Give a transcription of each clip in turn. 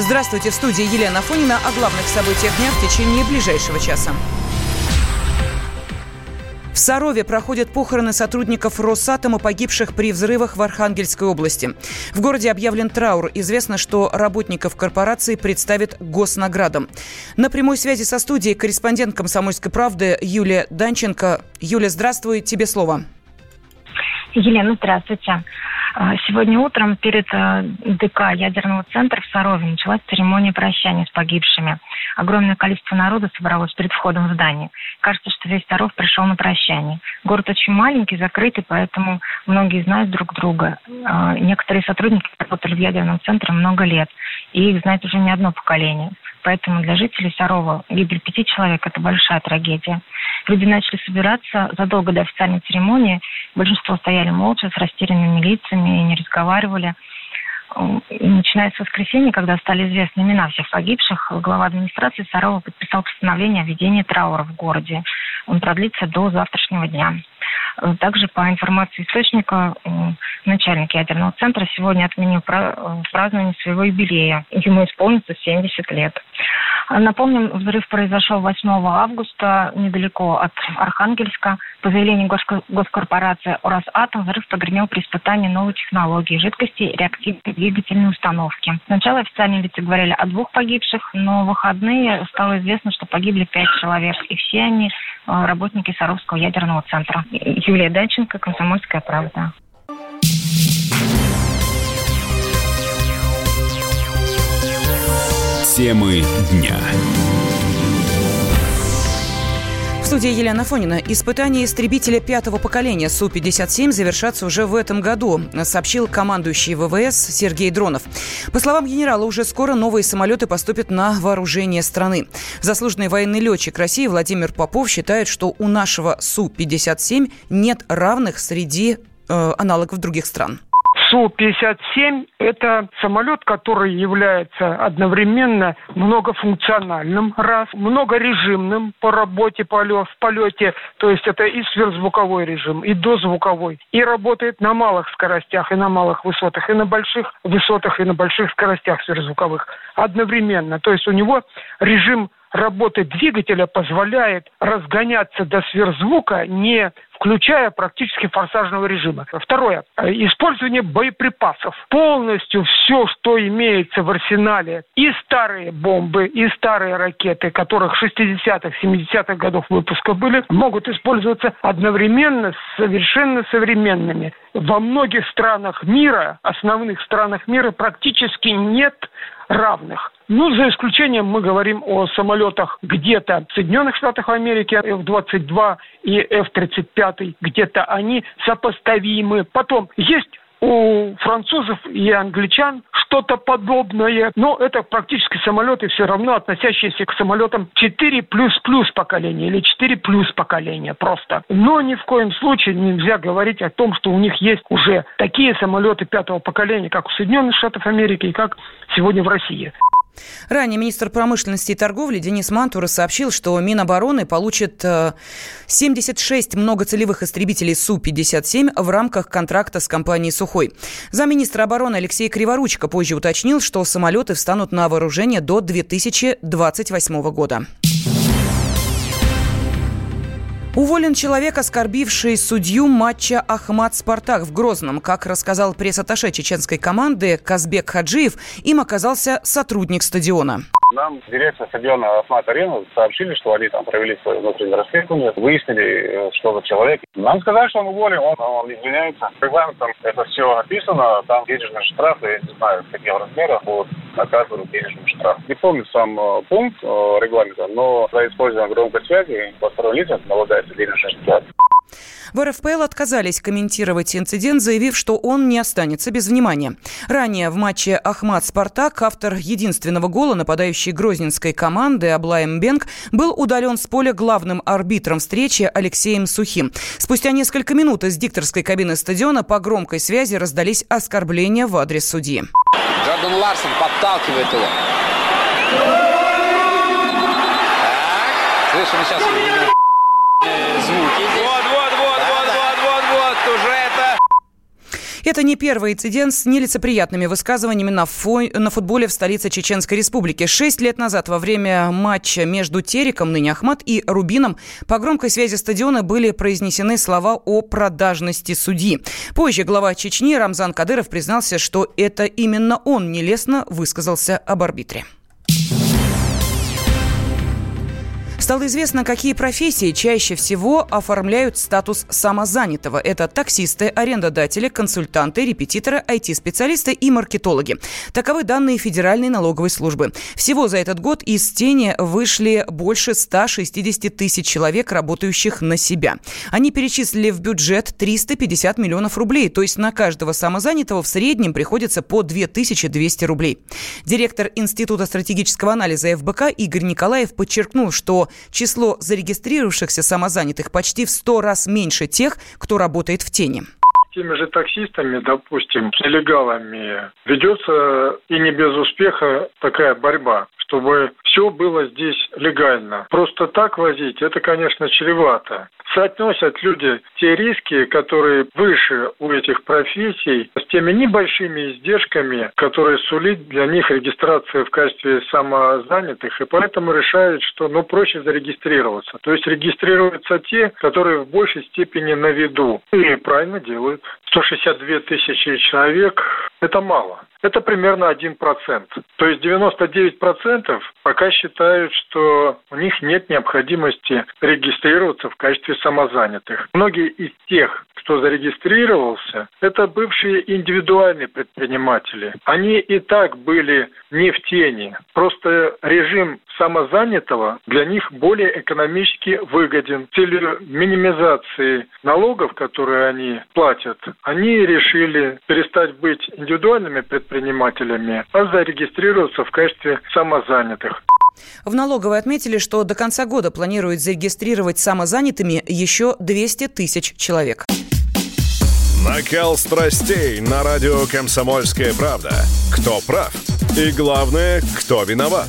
Здравствуйте, в студии Елена Фонина о главных событиях дня в течение ближайшего часа. В Сарове проходят похороны сотрудников Росатома, погибших при взрывах в Архангельской области. В городе объявлен траур. Известно, что работников корпорации представят госнаградам. На прямой связи со студией корреспондент «Комсомольской правды» Юлия Данченко. Юля, здравствуй, тебе слово. Елена, здравствуйте. А, сегодня утром перед э, ДК ядерного центра в Сарове началась церемония прощания с погибшими. Огромное количество народа собралось перед входом в здание. Кажется, что весь Саров пришел на прощание. Город очень маленький, закрытый, поэтому многие знают друг друга. А, некоторые сотрудники работали в ядерном центре много лет, и их знает уже не одно поколение. Поэтому для жителей Сарова гибель пяти человек – это большая трагедия. Люди начали собираться задолго до официальной церемонии. Большинство стояли молча, с растерянными лицами и не разговаривали. Начиная с воскресенья, когда стали известны имена всех погибших, глава администрации Сарова подписал постановление о ведении траура в городе. Он продлится до завтрашнего дня. Также по информации источника, начальник ядерного центра сегодня отменил празднование своего юбилея. Ему исполнится 70 лет. Напомним, взрыв произошел 8 августа недалеко от Архангельска. По заявлению госкорпорации «Росатом» взрыв прогремел при испытании новой технологии жидкости реактивной двигательной установки. Сначала официальные лица говорили о двух погибших, но в выходные стало известно, что погибли пять человек, и все они э, работники Саровского ядерного центра. Юлия Даченко, «Комсомольская правда». Темы дня. В студии Елена Фонина. Испытания истребителя пятого поколения Су-57 завершатся уже в этом году, сообщил командующий ВВС Сергей Дронов. По словам генерала, уже скоро новые самолеты поступят на вооружение страны. Заслуженный военный летчик России Владимир Попов считает, что у нашего Су-57 нет равных среди э, аналогов других стран. Су-57 – это самолет, который является одновременно многофункциональным, раз, многорежимным по работе в полете, то есть это и сверхзвуковой режим, и дозвуковой, и работает на малых скоростях, и на малых высотах, и на больших высотах, и на больших скоростях сверхзвуковых одновременно. То есть у него режим работы двигателя позволяет разгоняться до сверхзвука, не включая практически форсажного режима. Второе. Использование боеприпасов. Полностью все, что имеется в арсенале, и старые бомбы, и старые ракеты, которых 60-х, 70-х годов выпуска были, могут использоваться одновременно с совершенно современными. Во многих странах мира, основных странах мира, практически нет равных. Ну, за исключением мы говорим о самолетах где-то в Соединенных Штатах Америки, F-22 и F-35, где-то они сопоставимы. Потом есть у французов и англичан что-то подобное, но это практически самолеты все равно относящиеся к самолетам 4 плюс плюс поколения или 4 плюс поколения просто. Но ни в коем случае нельзя говорить о том, что у них есть уже такие самолеты пятого поколения, как у Соединенных Штатов Америки и как сегодня в России. Ранее министр промышленности и торговли Денис Мантура сообщил, что Минобороны получит 76 э, многоцелевых истребителей Су-57 в рамках контракта с компанией «Сухой». Замминистра обороны Алексей Криворучко позже уточнил, что самолеты встанут на вооружение до 2028 года. Уволен человек, оскорбивший судью матча Ахмат Спартак в Грозном. Как рассказал пресс-атташе чеченской команды Казбек Хаджиев, им оказался сотрудник стадиона. Нам дирекция стадиона Ахмат Арена сообщили, что они там провели свое внутреннее расследование, выяснили, э, что за человек. Нам сказали, что он уволен, он, он извиняется. Регламентом это все написано, там денежные штрафы, я не знаю, в каких размерах будут наказаны денежным штрафом. Не помню сам э, пункт э, регламента, но за использование громкой связи посторонним лицам налагается денежный штраф. В РФПЛ отказались комментировать инцидент, заявив, что он не останется без внимания. Ранее в матче Ахмат-Спартак автор единственного гола, нападающий грозненской команды Аблаем Бенг, был удален с поля главным арбитром встречи Алексеем Сухим. Спустя несколько минут из дикторской кабины стадиона по громкой связи раздались оскорбления в адрес судьи. Джордан Ларсон подталкивает его. Так, слышим сейчас звуки здесь. Вот, вот, вот, вот, вот, вот, вот, уже это... Не первый инцидент с нелицеприятными высказываниями на, фо... на футболе в столице Чеченской Республики. Шесть лет назад во время матча между Териком, ныне Ахмат, и Рубином по громкой связи стадиона были произнесены слова о продажности судьи. Позже глава Чечни Рамзан Кадыров признался, что это именно он нелестно высказался об арбитре. Стало известно, какие профессии чаще всего оформляют статус самозанятого. Это таксисты, арендодатели, консультанты, репетиторы, IT-специалисты и маркетологи. Таковы данные Федеральной налоговой службы. Всего за этот год из тени вышли больше 160 тысяч человек, работающих на себя. Они перечислили в бюджет 350 миллионов рублей, то есть на каждого самозанятого в среднем приходится по 2200 рублей. Директор Института стратегического анализа ФБК Игорь Николаев подчеркнул, что число зарегистрировавшихся самозанятых почти в 100 раз меньше тех, кто работает в тени теми же таксистами, допустим, с нелегалами, ведется и не без успеха такая борьба чтобы все было здесь легально. Просто так возить, это, конечно, чревато. Соотносят люди те риски, которые выше у этих профессий, с теми небольшими издержками, которые сулит для них регистрация в качестве самозанятых, и поэтому решают, что ну проще зарегистрироваться. То есть регистрируются те, которые в большей степени на виду. И правильно делают. 162 тысячи человек – это мало. Это примерно 1%. То есть 99% пока считают, что у них нет необходимости регистрироваться в качестве самозанятых. Многие из тех, кто зарегистрировался, это бывшие индивидуальные предприниматели. Они и так были не в тени. Просто режим самозанятого для них более экономически выгоден. С целью минимизации налогов, которые они платят, они решили перестать быть индивидуальными предпринимателями, а зарегистрироваться в качестве самозанятых. В налоговой отметили, что до конца года планируют зарегистрировать самозанятыми еще 200 тысяч человек. Накал страстей на радио «Комсомольская правда». Кто прав? И главное, кто виноват?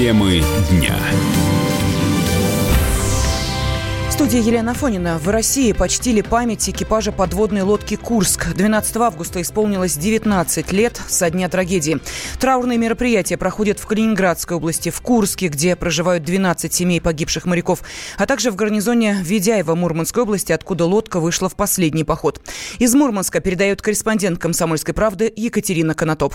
Темы дня. студии Елена Фонина. В России почтили память экипажа подводной лодки «Курск». 12 августа исполнилось 19 лет со дня трагедии. Траурные мероприятия проходят в Калининградской области, в Курске, где проживают 12 семей погибших моряков, а также в гарнизоне Ведяева Мурманской области, откуда лодка вышла в последний поход. Из Мурманска передает корреспондент «Комсомольской правды» Екатерина Конотоп.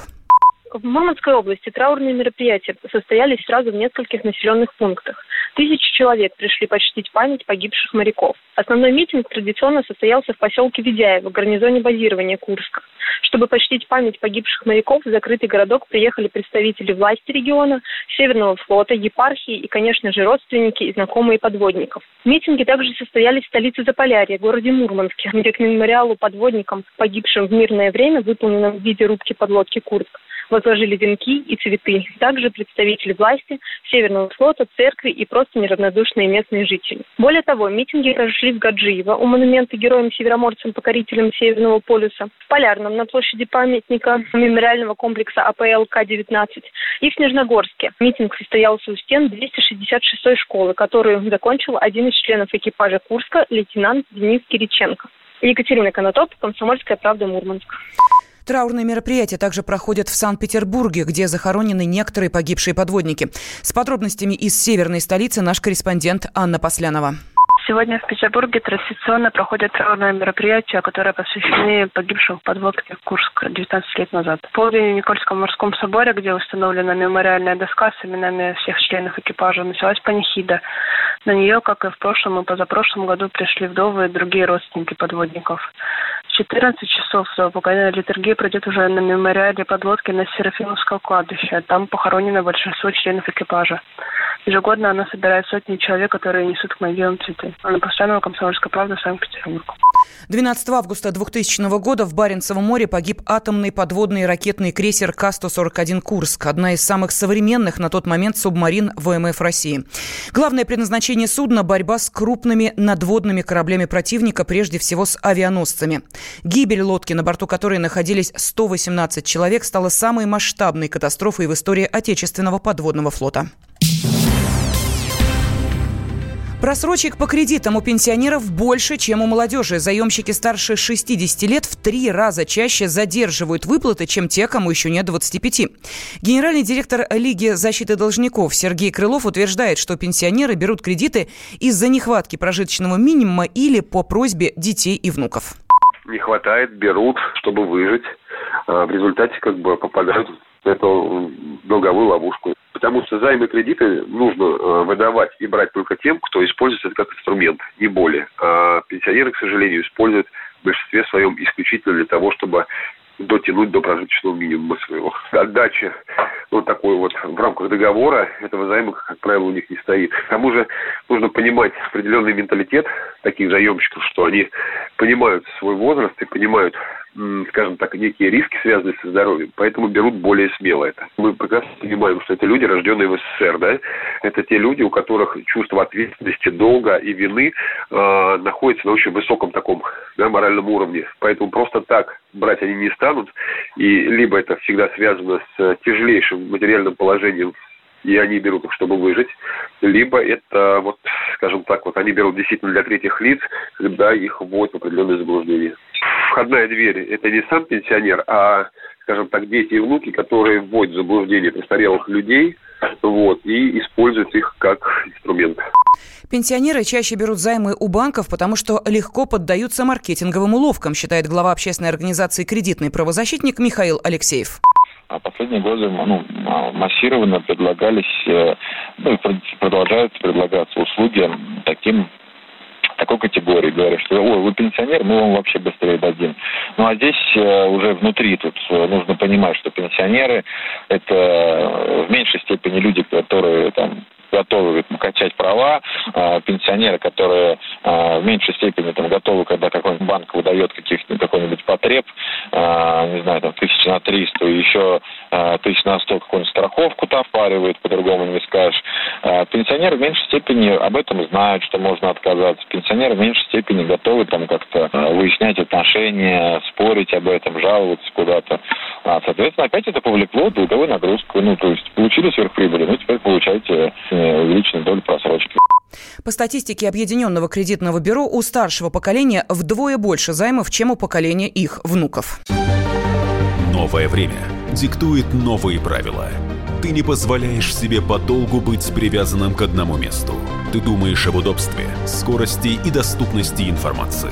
В Мурманской области траурные мероприятия состоялись сразу в нескольких населенных пунктах. Тысячи человек пришли почтить память погибших моряков. Основной митинг традиционно состоялся в поселке Ведяево, гарнизоне базирования Курска. Чтобы почтить память погибших моряков, в закрытый городок приехали представители власти региона, Северного флота, епархии и, конечно же, родственники и знакомые подводников. Митинги также состоялись в столице Заполярья, городе Мурманске, где к мемориалу подводникам, погибшим в мирное время, выполненном в виде рубки подлодки Курск, возложили венки и цветы. Также представители власти, Северного флота, церкви и просто неравнодушные местные жители. Более того, митинги прошли в Гаджиево у монумента героям-североморцам-покорителям Северного полюса, в Полярном на площади памятника мемориального комплекса АПЛ К-19 и в Снежногорске. Митинг состоялся у стен 266-й школы, которую закончил один из членов экипажа Курска, лейтенант Денис Кириченко. Екатерина Конотоп, Комсомольская правда, Мурманск. Траурные мероприятия также проходят в Санкт-Петербурге, где захоронены некоторые погибшие подводники. С подробностями из северной столицы наш корреспондент Анна Послянова. Сегодня в Петербурге традиционно проходят траурные мероприятия, которые посвящены погибшим в подводке Курск 19 лет назад. В полдень в Никольском морском соборе, где установлена мемориальная доска с именами всех членов экипажа, началась панихида. На нее, как и в прошлом и позапрошлом году, пришли вдовы и другие родственники подводников. 14 часов упокоенная литургия пройдет уже на мемориале подлодки на Серафимовском кладбище. Там похоронено большинство членов экипажа. Ежегодно она собирает сотни человек, которые несут к могилам цветы. Она постоянного комсомольская правда Санкт-Петербург. 12 августа 2000 года в Баренцевом море погиб атомный подводный ракетный крейсер К-141 «Курск», одна из самых современных на тот момент субмарин ВМФ России. Главное предназначение судна – борьба с крупными надводными кораблями противника, прежде всего с авианосцами. Гибель лодки, на борту которой находились 118 человек, стала самой масштабной катастрофой в истории отечественного подводного флота. Просрочек по кредитам у пенсионеров больше, чем у молодежи. Заемщики старше 60 лет в три раза чаще задерживают выплаты, чем те, кому еще нет 25. Генеральный директор Лиги защиты должников Сергей Крылов утверждает, что пенсионеры берут кредиты из-за нехватки прожиточного минимума или по просьбе детей и внуков. Не хватает, берут, чтобы выжить. А в результате как бы попадают эту долговую ловушку. Потому что займы кредиты нужно э, выдавать и брать только тем, кто использует это как инструмент, не более. А пенсионеры, к сожалению, используют в большинстве своем исключительно для того, чтобы дотянуть до прожиточного минимума своего. Отдача вот такой вот в рамках договора этого займа, как правило, у них не стоит. К тому же нужно понимать определенный менталитет таких заемщиков, что они понимают свой возраст и понимают скажем так, некие риски, связанные со здоровьем, поэтому берут более смело это. Мы прекрасно понимаем, что это люди, рожденные в СССР, да, это те люди, у которых чувство ответственности, долга и вины э, находится на очень высоком таком да, моральном уровне, поэтому просто так брать они не станут, и либо это всегда связано с тяжелейшим материальным положением и они берут их, чтобы выжить, либо это, вот, скажем так, вот они берут действительно для третьих лиц, когда их вводят в определенное заблуждение. Входная дверь – это не сам пенсионер, а, скажем так, дети и внуки, которые вводят в заблуждение престарелых людей, вот, и используют их как инструмент. Пенсионеры чаще берут займы у банков, потому что легко поддаются маркетинговым уловкам, считает глава общественной организации «Кредитный правозащитник» Михаил Алексеев. А последние годы ну, массированно предлагались, э, ну и продолжаются предлагаться услуги таким такой категории, говорят, что ой, вы пенсионер, мы вам вообще быстрее дадим. Ну а здесь э, уже внутри тут э, нужно понимать, что пенсионеры это в меньшей степени люди, которые там готовы качать права, а, пенсионеры, которые а, в меньшей степени там, готовы, когда какой-нибудь банк выдает каких-нибудь какой-нибудь потреб, а, не знаю, там, тысяч на триста, еще тысяч на сто какую-нибудь страховку там впаривает, по-другому не скажешь. Пенсионеры в меньшей степени об этом знают, что можно отказаться. Пенсионеры в меньшей степени готовы там как-то выяснять отношения, спорить об этом, жаловаться куда-то. Соответственно, опять это повлекло долговую нагрузку. Ну, то есть получили сверхприбыли, ну, теперь получаете увеличенную долю просрочки. По статистике Объединенного кредитного бюро, у старшего поколения вдвое больше займов, чем у поколения их внуков. Новое время диктует новые правила. Ты не позволяешь себе подолгу быть привязанным к одному месту. Ты думаешь об удобстве, скорости и доступности информации.